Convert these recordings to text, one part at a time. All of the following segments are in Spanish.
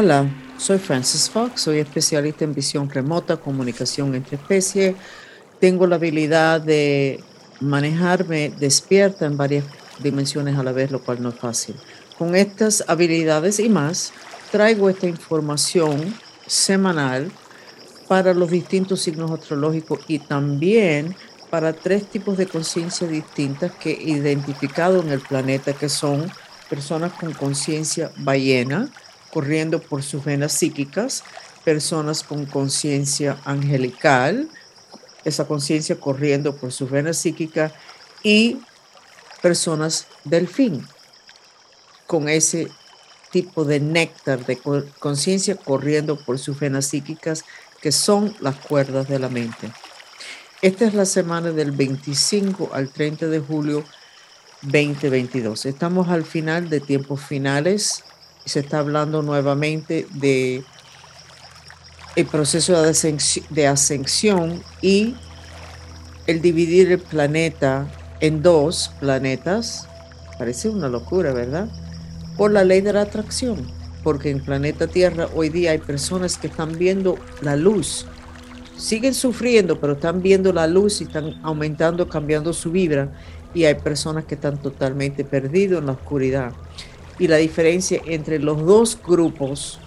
Hola, soy Francis Fox, soy especialista en visión remota, comunicación entre especies. Tengo la habilidad de manejarme despierta en varias dimensiones a la vez, lo cual no es fácil. Con estas habilidades y más, traigo esta información semanal para los distintos signos astrológicos y también para tres tipos de conciencia distintas que he identificado en el planeta, que son personas con conciencia ballena, corriendo por sus venas psíquicas, personas con conciencia angelical, esa conciencia corriendo por sus venas psíquicas, y personas delfín, con ese tipo de néctar de conciencia corriendo por sus venas psíquicas, que son las cuerdas de la mente. Esta es la semana del 25 al 30 de julio 2022. Estamos al final de tiempos finales se está hablando nuevamente de el proceso de ascensión y el dividir el planeta en dos planetas. Parece una locura, ¿verdad? Por la ley de la atracción. Porque en planeta Tierra hoy día hay personas que están viendo la luz siguen sufriendo, pero están viendo la luz y están aumentando, cambiando su vibra. Y hay personas que están totalmente perdidos en la oscuridad. Y la diferencia entre los dos grupos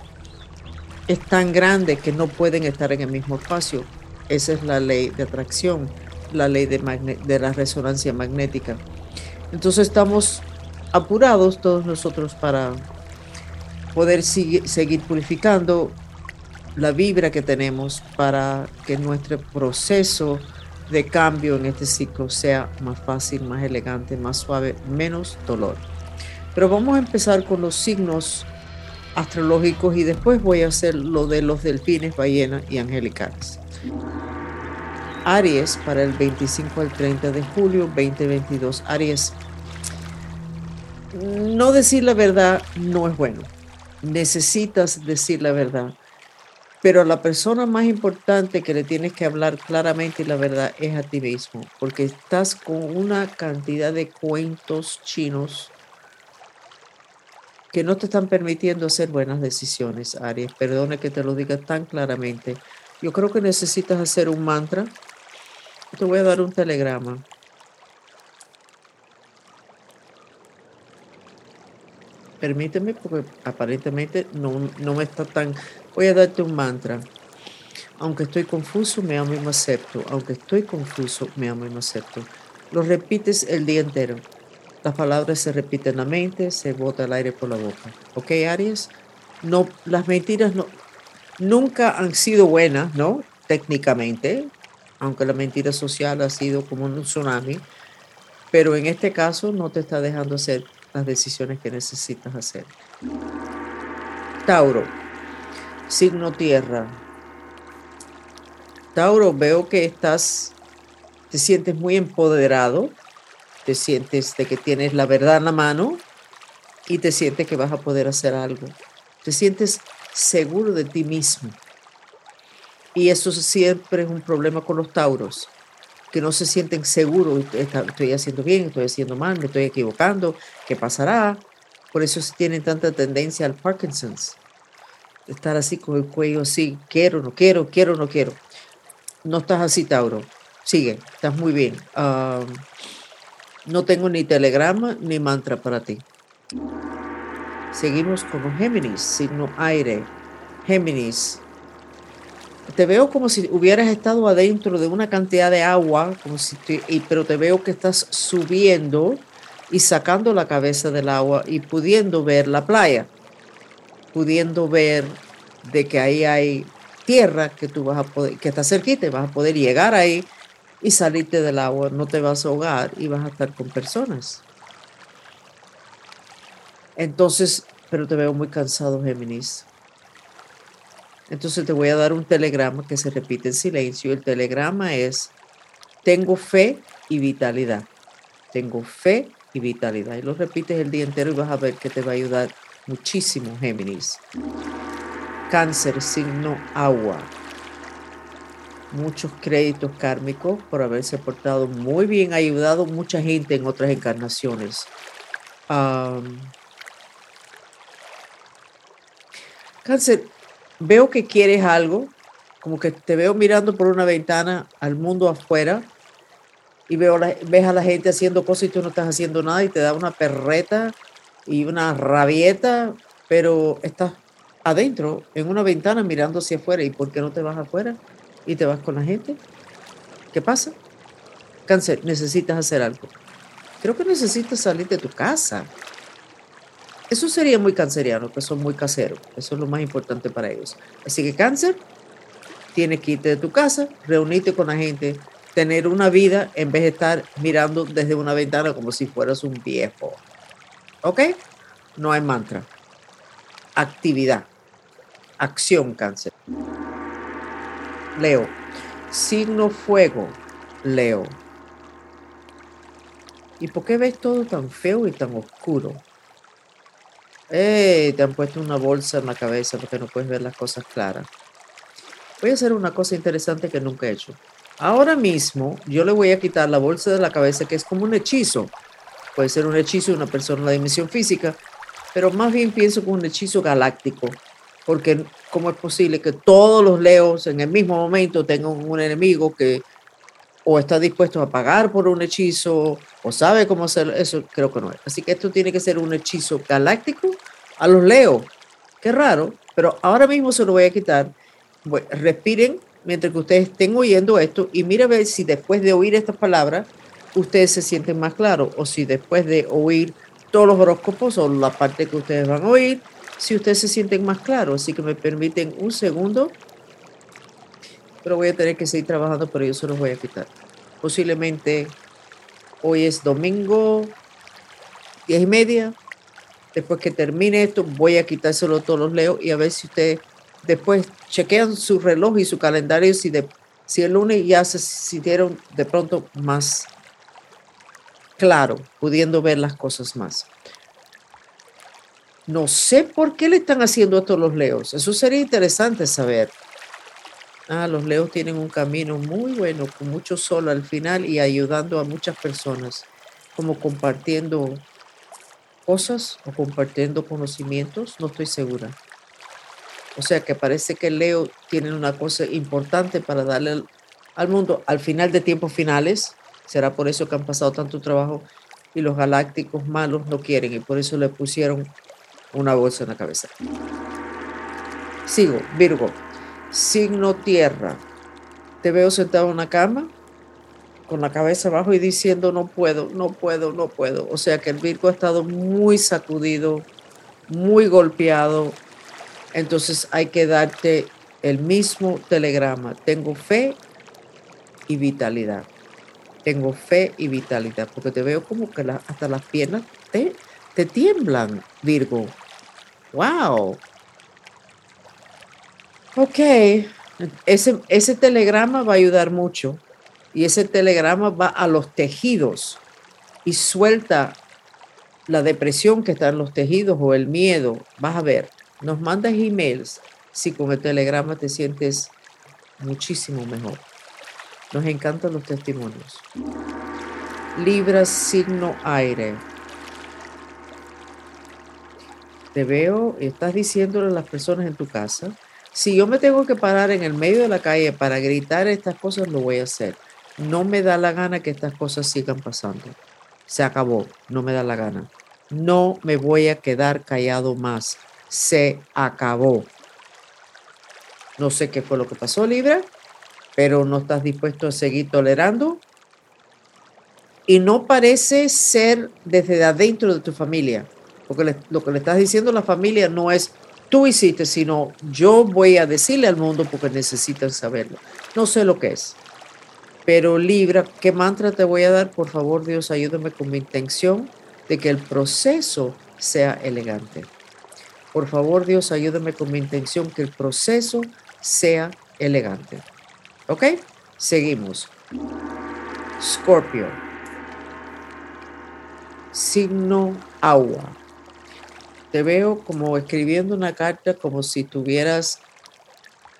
es tan grande que no pueden estar en el mismo espacio. Esa es la ley de atracción, la ley de, la resonancia magnética. Entonces estamos apurados todos nosotros para poder seguir purificando la vibra que tenemos para que nuestro proceso de cambio en este ciclo sea más fácil, más elegante, más suave, menos dolor. Pero vamos a empezar con los signos astrológicos y después voy a hacer lo de los delfines, ballenas y angelicales. Aries para el 25 al 30 de julio 2022. Aries, no decir la verdad no es bueno. Necesitas decir la verdad. Pero la persona más importante que le tienes que hablar claramente y la verdad es a ti mismo, porque estás con una cantidad de cuentos chinos que no te están permitiendo hacer buenas decisiones, Aries. Perdone que te lo diga tan claramente. Yo creo que necesitas hacer un mantra. Te voy a dar un telegrama. Permíteme, porque aparentemente no, no me está tan Voy a darte un mantra. Aunque estoy confuso, me amo y me acepto. Aunque estoy confuso, me amo y me acepto. Lo repites el día entero. Las palabras se repiten en la mente, se bota el aire por la boca. ¿Ok, Aries? No, las mentiras no, nunca han sido buenas, ¿no? Técnicamente, aunque la mentira social ha sido como un tsunami, pero en este caso no te está dejando hacer las decisiones que necesitas hacer. Tauro, signo tierra. Tauro, veo que estás, te sientes muy empoderado, te sientes de que tienes la verdad en la mano y te sientes que vas a poder hacer algo. Te sientes seguro de ti mismo. Y eso siempre es un problema con los tauros, que no se sienten seguros, estoy haciendo bien, estoy haciendo mal, me estoy equivocando, ¿qué pasará? Por eso tienen tanta tendencia al Parkinson's estar así con el cuello así, quiero, no quiero, quiero, no quiero. No estás así, Tauro. Sigue, estás muy bien. No tengo ni telegrama ni mantra para ti. Seguimos con Géminis, signo aire. Géminis. Te veo como si hubieras estado adentro de una cantidad de agua, como si pero te veo que estás subiendo y sacando la cabeza del agua y pudiendo ver la playa pudiendo ver de que ahí hay tierra que tú vas a poder, que está cerquita y vas a poder llegar ahí y salirte del agua, no te vas a ahogar y vas a estar con personas. Entonces, pero te veo muy cansado, Géminis. Entonces te voy a dar un telegrama que se repite en silencio. El telegrama es, tengo fe y vitalidad. Tengo fe y vitalidad. Y lo repites el día entero y vas a ver que te va a ayudar muchísimo, Géminis. Cáncer, signo agua. Muchos créditos kármicos por haberse portado muy bien, ayudado mucha gente en otras encarnaciones. Cáncer, veo que quieres algo, como que te veo mirando por una ventana al mundo afuera y veo ves a la gente haciendo cosas y tú no estás haciendo nada y te da una perreta y una rabieta, pero estás adentro, en una ventana mirando hacia afuera. ¿Y por qué no te vas afuera y te vas con la gente? ¿Qué pasa? Cáncer, necesitas hacer algo. Creo que necesitas salir de tu casa. Eso sería muy canceriano, que son muy caseros. Eso es lo más importante para ellos. Así que cáncer, tienes que irte de tu casa, reunirte con la gente, tener una vida en vez de estar mirando desde una ventana como si fueras un viejo. ¿Ok? No hay mantra. Actividad. Acción, cáncer. Leo. Signo fuego. Leo. ¿Y por qué ves todo tan feo y tan oscuro? Eh, te han puesto una bolsa en la cabeza porque no puedes ver las cosas claras. Voy a hacer una cosa interesante que nunca he hecho. Ahora mismo yo le voy a quitar la bolsa de la cabeza que es como un hechizo. Puede ser un hechizo de una persona la dimensión física, pero más bien pienso como un hechizo galáctico, porque ¿cómo es posible que todos los leos en el mismo momento tengan un enemigo que o está dispuesto a pagar por un hechizo o sabe cómo hacer eso? Creo que no es. Así que esto tiene que ser un hechizo galáctico a los leos. Qué raro, pero ahora mismo se lo voy a quitar. respiren mientras que ustedes estén oyendo esto y mira a ver si después de oír estas palabras ustedes se sienten más claros o si después de oír todos los horóscopos o la parte que ustedes van a oír, si ustedes se sienten más claros. Así que me permiten un segundo, pero voy a tener que seguir trabajando, pero yo se los voy a quitar. Posiblemente hoy es domingo, diez y media. Después que termine esto, voy a quitárselo todos los leo y a ver si ustedes después chequean su reloj y su calendario si, de, si el lunes ya se sintieron de pronto más claro, pudiendo ver las cosas más. No sé por qué le están haciendo esto a los leos. Eso sería interesante saber. Ah, los leos tienen un camino muy bueno, con mucho sol al final y ayudando a muchas personas, como compartiendo cosas o compartiendo conocimientos, no estoy segura. O sea que parece que Leo tiene una cosa importante para darle al, mundo al final de tiempos finales. Será por eso que han pasado tanto trabajo y los galácticos malos no quieren y por eso le pusieron una bolsa en la cabeza. Sigo, Virgo, signo tierra. Te veo sentado en una cama con la cabeza abajo y diciendo no puedo, no puedo, no puedo. O sea que el Virgo ha estado muy sacudido, muy golpeado, entonces hay que darte el mismo telegrama. Tengo fe y vitalidad. Tengo fe y vitalidad, porque te veo como que hasta las piernas te, te tiemblan, Virgo. ¡Wow! Ok, ese, ese telegrama va a ayudar mucho y ese telegrama va a los tejidos y suelta la depresión que está en los tejidos o el miedo. Vas a ver, nos mandas emails si con el telegrama te sientes muchísimo mejor. Nos encantan los testimonios. Libra signo aire. Te veo, estás diciéndole a las personas en tu casa, si yo me tengo que parar en el medio de la calle para gritar estas cosas, lo voy a hacer. No me da la gana que estas cosas sigan pasando. Se acabó, no me da la gana. No me voy a quedar callado más se acabó. No sé qué fue lo que pasó, Libra, pero no estás dispuesto a seguir tolerando. Y no parece ser desde adentro de tu familia, porque lo que le estás diciendo a la familia no es tú hiciste, sino yo voy a decirle al mundo porque necesitan saberlo. No sé lo que es. Pero Libra, ¿qué mantra te voy a dar? Por favor, Dios, ayúdame con mi intención de que el proceso sea elegante. Por favor, Dios, ayúdame con mi intención que el proceso sea elegante. ¿Ok? Seguimos. Scorpio. Signo agua. Te veo como escribiendo una carta como si tuvieras,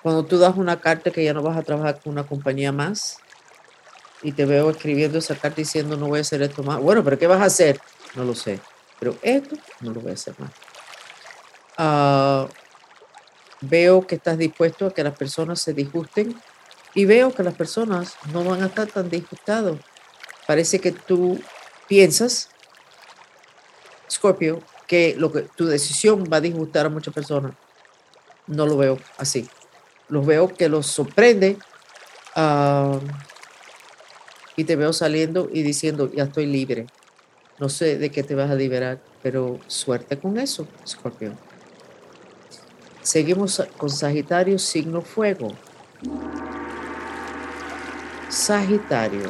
cuando tú das una carta que ya no vas a trabajar con una compañía más, y te veo escribiendo esa carta diciendo no voy a hacer esto más. Bueno, pero ¿qué vas a hacer? No lo sé. Pero esto no lo voy a hacer más. Ah, Veo que estás dispuesto a que las personas se disgusten y veo que las personas no van a estar tan disgustados. Parece que tú piensas, Scorpio, que, lo que tu decisión va a disgustar a muchas personas. No lo veo así. Los veo que los sorprende y te veo saliendo y diciendo, ya estoy libre. No sé de qué te vas a liberar, pero suerte con eso, Scorpio. Seguimos con Sagitario, signo fuego. Sagitario,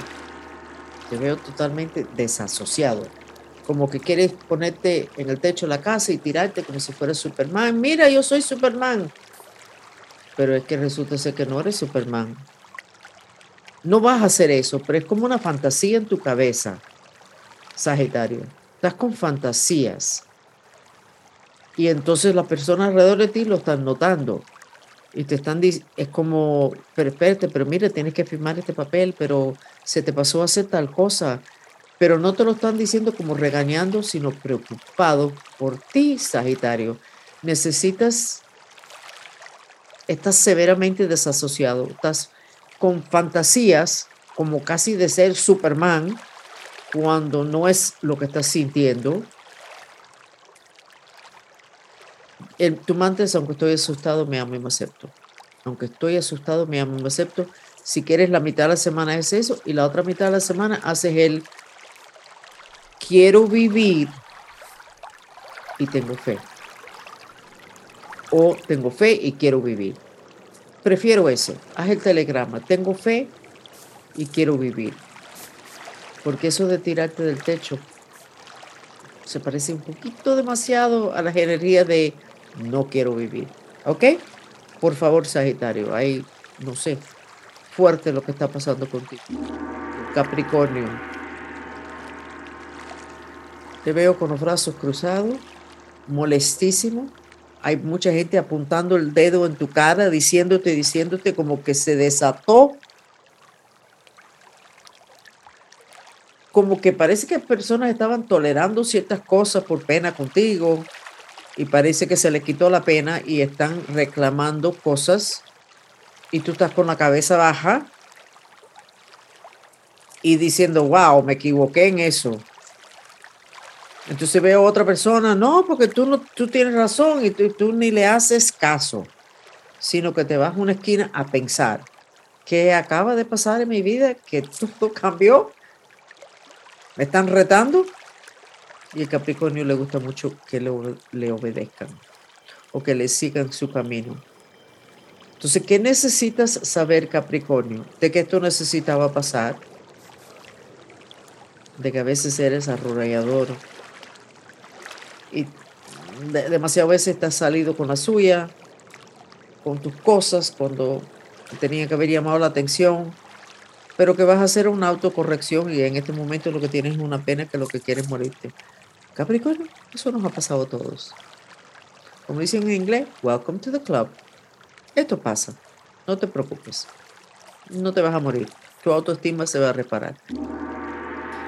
te veo totalmente desasociado. Como que quieres ponerte en el techo de la casa y tirarte como si fueras Superman. Mira, yo soy Superman. Pero es que resulta ser que no eres Superman. No vas a hacer eso, pero es como una fantasía en tu cabeza, Sagitario. Estás con fantasías y entonces las personas alrededor de ti lo están notando y te están es como, pero espérate, pero mire, tienes que firmar este papel, pero se te pasó a hacer tal cosa, pero no te lo están diciendo como regañando, sino preocupado por ti, Sagitario. Necesitas, estás severamente desasociado, estás con fantasías como casi de ser Superman cuando no es lo que estás sintiendo el, tu mantra es, aunque estoy asustado, me amo y me acepto. Aunque estoy asustado, me amo y me acepto. Si quieres, la mitad de la semana es eso y la otra mitad de la semana haces el quiero vivir y tengo fe. O tengo fe y quiero vivir. Prefiero eso. Haz el telegrama. Tengo fe y quiero vivir. Porque eso de tirarte del techo se parece un poquito demasiado a las energías de no quiero vivir. ¿Ok? Por favor, Sagitario, ahí, no sé, fuerte lo que está pasando contigo. Capricornio. Te veo con los brazos cruzados, molestísimo. Hay mucha gente apuntando el dedo en tu cara, diciéndote, diciéndote como que se desató. Como que parece que personas estaban tolerando ciertas cosas por pena contigo, y parece que se le quitó la pena y están reclamando cosas y tú estás con la cabeza baja y diciendo, wow, me equivoqué en eso. Entonces veo a otra persona, no, porque tú, no, tú tienes razón y tú, ni le haces caso, sino que te vas a una esquina a pensar, ¿qué acaba de pasar en mi vida? ¿Que todo cambió? ¿Me están retando? Y el Capricornio le gusta mucho que le, le obedezcan o que le sigan su camino. Entonces, ¿qué necesitas saber, Capricornio? De que esto necesitaba pasar. De que a veces eres arrollador. Y demasiadas veces estás salido con la suya, con tus cosas, cuando tenía que haber llamado la atención. Pero que vas a hacer una autocorrección y en este momento lo que tienes es una pena que lo que quieres morirte. Capricornio, eso nos ha pasado a todos. Como dicen en inglés, welcome to the club. Esto pasa, no te preocupes. No te vas a morir. Tu autoestima se va a reparar.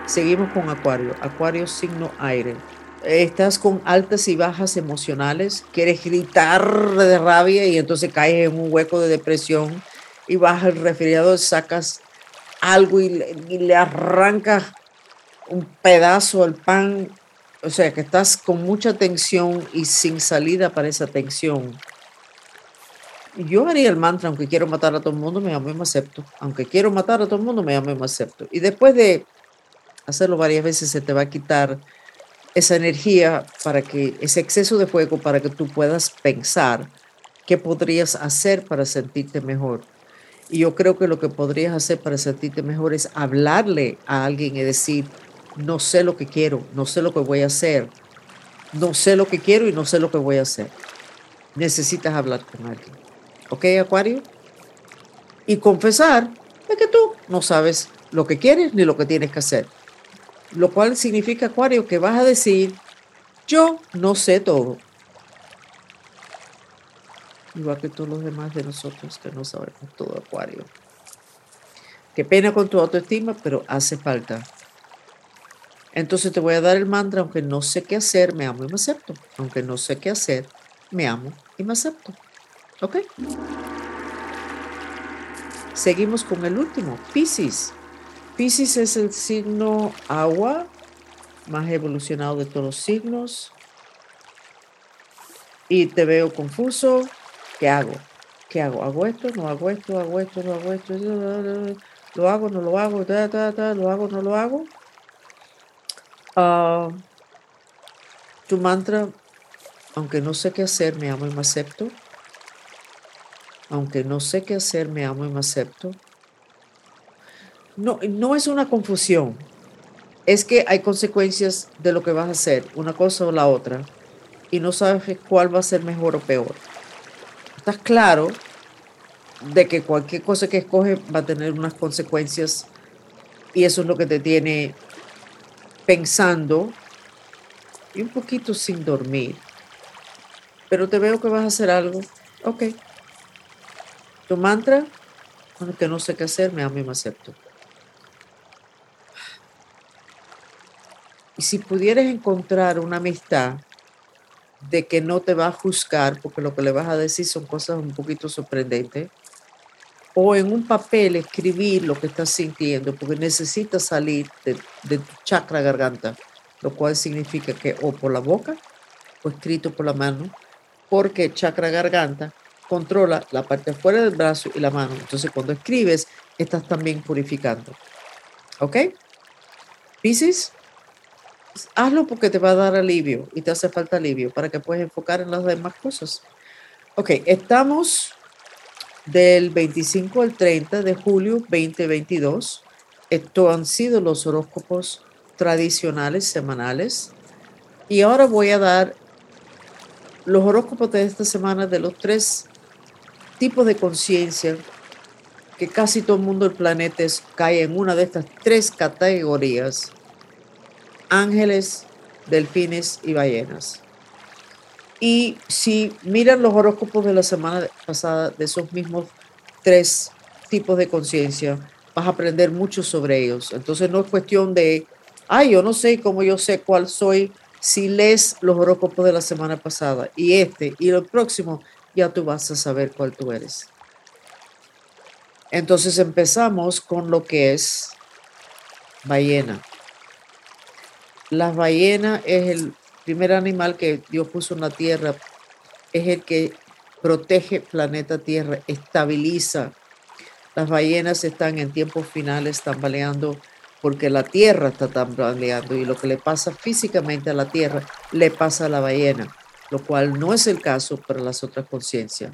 Seguimos con Acuario. Acuario signo aire. Estás con altas y bajas emocionales, quieres gritar de rabia y entonces caes en un hueco de depresión y vas al refrigerador, sacas algo y le, y le arrancas un pedazo al pan o sea, que estás con mucha tensión y sin salida para esa tensión. Yo haría el mantra, aunque quiero matar a todo el mundo, me amo y me acepto. Aunque quiero matar a todo el mundo, me amo y me acepto. Y después de hacerlo varias veces, se te va a quitar esa energía para que, ese exceso de fuego, para que tú puedas pensar qué podrías hacer para sentirte mejor. Y yo creo que lo que podrías hacer para sentirte mejor es hablarle a alguien y decir, no sé lo que quiero, no sé lo que voy a hacer, no sé lo que quiero y no sé lo que voy a hacer. Necesitas hablar con alguien. ¿Ok, Acuario? Y confesar es que tú no sabes lo que quieres ni lo que tienes que hacer. Lo cual significa, Acuario, que vas a decir, yo no sé todo. Igual que todos los demás de nosotros que no sabemos todo, Acuario. Qué pena con tu autoestima, pero hace falta entonces te voy a dar el mantra, aunque no sé qué hacer, me amo y me acepto. Aunque no sé qué hacer, me amo y me acepto. ¿Ok? Seguimos con el último, Pisces. Pisces es el signo agua más evolucionado de todos los signos. Y te veo confuso. ¿Qué hago? ¿Qué hago? ¿Hago esto? ¿No hago esto? ¿Hago esto? ¿No hago esto? ¿Lo hago? ¿No lo hago? ¿Lo hago? ¿No lo hago? Ah, tu mantra, aunque no sé qué hacer, me amo y me acepto aunque no sé qué hacer, me amo y me acepto. No, no es una confusión, es que hay consecuencias de lo que vas a hacer, una cosa o la otra, y no sabes cuál va a ser mejor o peor. Estás claro de que cualquier cosa que escoges va a tener unas consecuencias y eso es lo que te tiene pensando y un poquito sin dormir. Pero te veo que vas a hacer algo. Ok, tu mantra, que no sé qué hacer, me amo y me acepto. Si pudieras encontrar una amistad de que no te va a juzgar, porque lo que le vas a decir son cosas un poquito sorprendentes, o en un papel escribir lo que estás sintiendo, porque necesitas salir de, de tu chakra garganta, lo cual significa que o por la boca o escrito por la mano, porque chakra garganta controla la parte afuera del brazo y la mano. Entonces, cuando escribes, estás también purificando. ¿Ok? Pisces, hazlo porque te va a dar alivio y te hace falta alivio para que puedas enfocar en las demás cosas. Ok, estamos del 25 al 30 de julio 2022. Estos han sido los horóscopos tradicionales semanales. Y ahora voy a dar los horóscopos de esta semana de los tres tipo de conciencia que casi todo el mundo del planeta cae en una de estas tres categorías, ángeles, delfines y ballenas. Y si miran los horóscopos de la semana pasada de esos mismos tres tipos de conciencia, vas a aprender mucho sobre ellos. Entonces no es cuestión de, ay, yo no sé cómo yo sé cuál soy si lees los horóscopos de la semana pasada y este y el próximo ya tú vas a saber cuál tú eres. Entonces empezamos con lo que es ballena. La ballena es el primer animal que Dios puso en la tierra, es el que protege planeta Tierra, estabiliza. Las ballenas están en tiempos finales tambaleando porque la Tierra está tambaleando y lo que le pasa físicamente a la Tierra le pasa a la ballena lo cual no es el caso para las otras conciencias.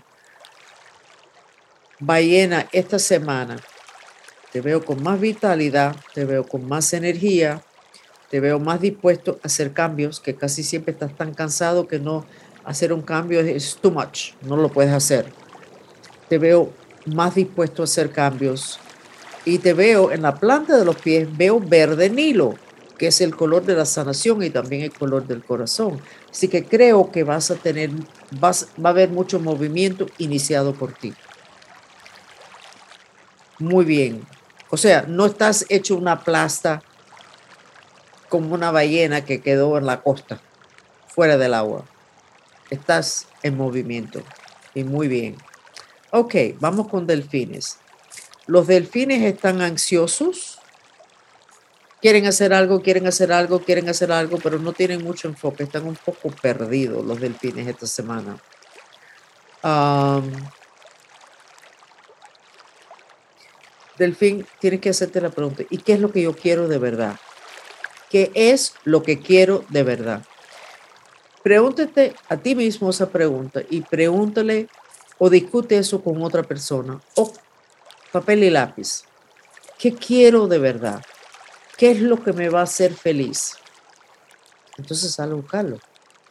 Ballena, esta semana te veo con más vitalidad, te veo con más energía, te veo más dispuesto a hacer cambios, que casi siempre estás tan cansado que no hacer un cambio es too much, no lo puedes hacer. Te veo más dispuesto a hacer cambios y te veo en la planta de los pies, veo verde nilo que es el color de la sanación y también el color del corazón. Así que creo que vas a tener, vas, va a haber mucho movimiento iniciado por ti. Muy bien. O sea, no estás hecho una plasta como una ballena que quedó en la costa, fuera del agua. Estás en movimiento. Y muy bien. Ok, vamos con delfines. Los delfines están ansiosos quieren hacer algo, quieren hacer algo, quieren hacer algo, pero no tienen mucho enfoque, están un poco perdidos los delfines esta semana. delfín, tienes que hacerte la pregunta, ¿y qué es lo que yo quiero de verdad? ¿Qué es lo que quiero de verdad? Pregúntate a ti mismo esa pregunta y pregúntale o discute eso con otra persona o papel y lápiz. ¿Qué quiero de verdad? ¿Qué es lo que me va a hacer feliz? Entonces sal a buscarlo,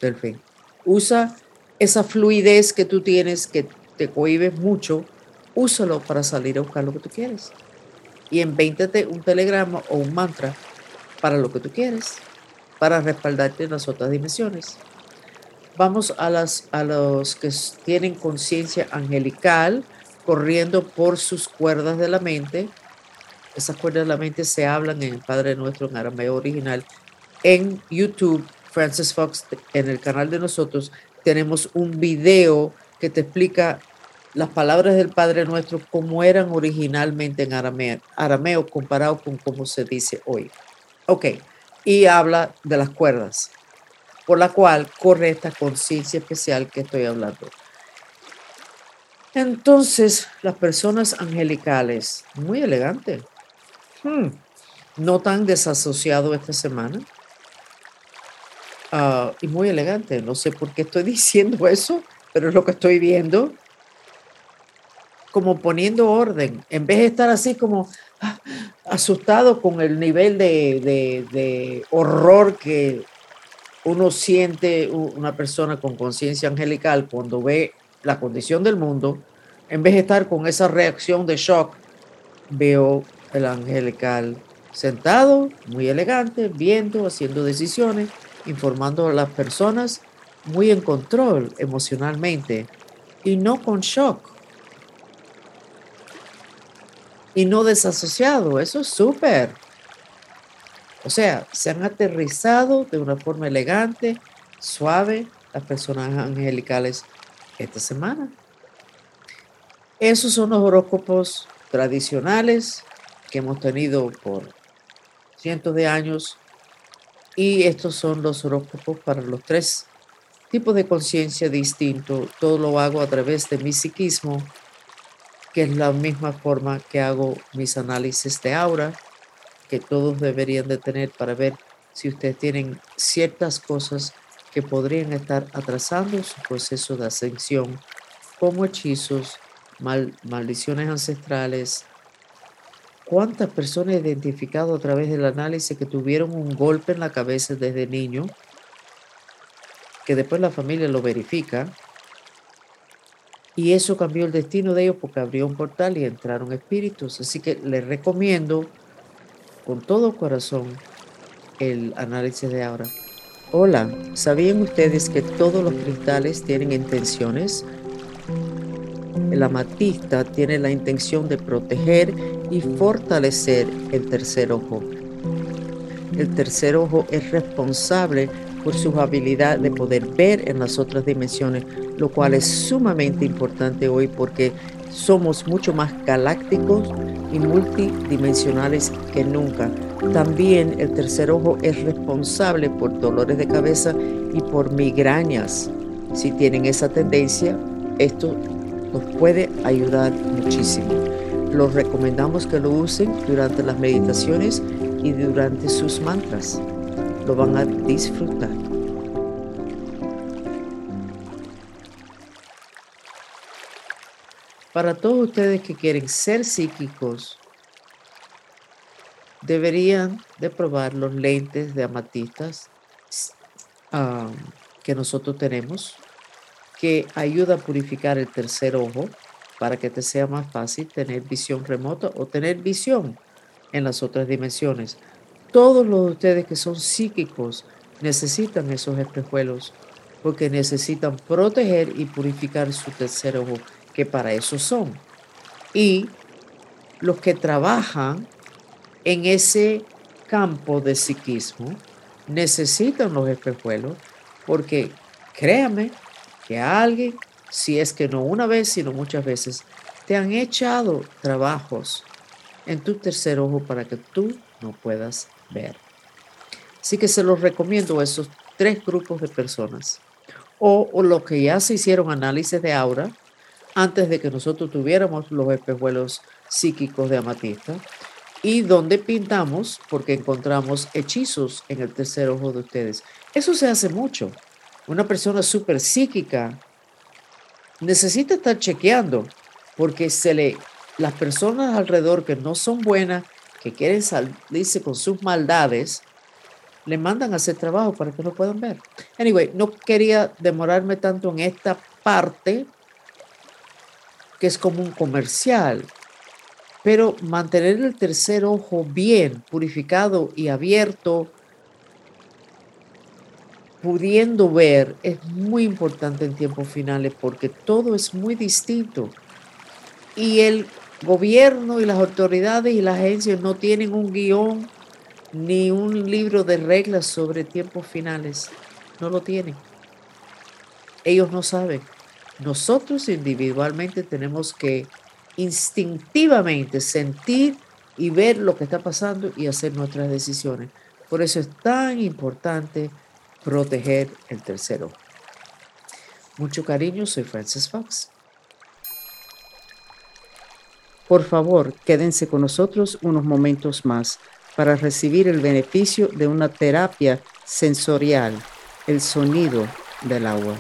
delfín. Usa esa fluidez que tú tienes, que te cohibes mucho, úsalo para salir a buscar lo que tú quieres. Y invéntate un telegrama o un mantra para lo que tú quieres, para respaldarte en las otras dimensiones. Vamos a, las, a los que tienen conciencia angelical, corriendo por sus cuerdas de la mente, esas cuerdas de la mente se hablan en el Padre Nuestro en arameo original. En YouTube, Francis Fox, en el canal de nosotros, tenemos un video que te explica las palabras del Padre Nuestro como eran originalmente en arameo, arameo comparado con cómo se dice hoy. Ok, y habla de las cuerdas, por la cual corre esta conciencia especial que estoy hablando. Entonces, las personas angelicales, muy elegante, hmm, no tan desasociado esta semana, ah, y muy elegante. No sé por qué estoy diciendo eso, pero es lo que estoy viendo. Como poniendo orden, en vez de estar así como ah, asustado con el nivel de, de horror que uno siente una persona con conciencia angelical cuando ve la condición del mundo, en vez de estar con esa reacción de shock, veo el angelical sentado, muy elegante, viendo, haciendo decisiones, informando a las personas, muy en control emocionalmente y no con shock. Y no desasociado, eso es súper. O sea, se han aterrizado de una forma elegante, suave, las personas angelicales esta semana. Esos son los horóscopos tradicionales que hemos tenido por cientos de años y estos son los horóscopos para los tres tipos de conciencia distintos. Todo lo hago a través de mi psiquismo, que es la misma forma que hago mis análisis de aura, que todos deberían de tener para ver si ustedes tienen ciertas cosas que podrían estar atrasando su proceso de ascensión, como hechizos, maldiciones ancestrales. ¿Cuántas personas he identificado a través del análisis que tuvieron un golpe en la cabeza desde niño? Que después la familia lo verifica. Y eso cambió el destino de ellos porque abrió un portal y entraron espíritus. Así que les recomiendo con todo corazón el análisis de ahora. Hola, ¿sabían ustedes que todos los cristales tienen intenciones? El amatista tiene la intención de proteger y fortalecer el tercer ojo. El tercer ojo es responsable por su habilidad de poder ver en las otras dimensiones, lo cual es sumamente importante hoy porque somos mucho más galácticos y multidimensionales que nunca. También el tercer ojo es responsable por dolores de cabeza y por migrañas. Si tienen esa tendencia, esto nos puede ayudar muchísimo. Los recomendamos que lo usen durante las meditaciones y durante sus mantras. Lo van a disfrutar. Para todos ustedes que quieren ser psíquicos, deberían de probar los lentes de amatistas que nosotros tenemos que ayuda a purificar el tercer ojo para que te sea más fácil tener visión remota o tener visión en las otras dimensiones. Todos los de ustedes que son psíquicos necesitan esos espejuelos porque necesitan proteger y purificar su tercer ojo, que para eso son. Y los que trabajan en ese campo de psiquismo necesitan los espejuelos porque créame, que alguien, si es que no una vez, sino muchas veces, te han echado trabajos en tu tercer ojo para que tú no puedas ver. Así que se los recomiendo a esos tres grupos de personas. O, o los que ya se hicieron análisis de aura antes de que nosotros tuviéramos los espejuelos psíquicos de amatista y donde pintamos porque encontramos hechizos en el tercer ojo de ustedes. Eso se hace mucho una persona súper psíquica necesita estar chequeando porque se le, las personas alrededor que no son buenas, que quieren salirse con sus maldades, le mandan a hacer trabajo para que no puedan ver. Anyway, no quería demorarme tanto en esta parte que es como un comercial, pero mantener el tercer ojo bien purificado y abierto pudiendo ver es muy importante en tiempos finales porque todo es muy distinto. Y el gobierno y las autoridades y las agencias no tienen un guion ni un libro de reglas sobre tiempos finales. No lo tienen. Ellos no saben. Nosotros individualmente tenemos que instintivamente sentir y ver lo que está pasando y hacer nuestras decisiones. Por eso es tan importante proteger el tercero. Mucho cariño, soy Francis Fox. Por favor, quédense con nosotros unos momentos más para recibir el beneficio de una terapia sensorial, el sonido del agua.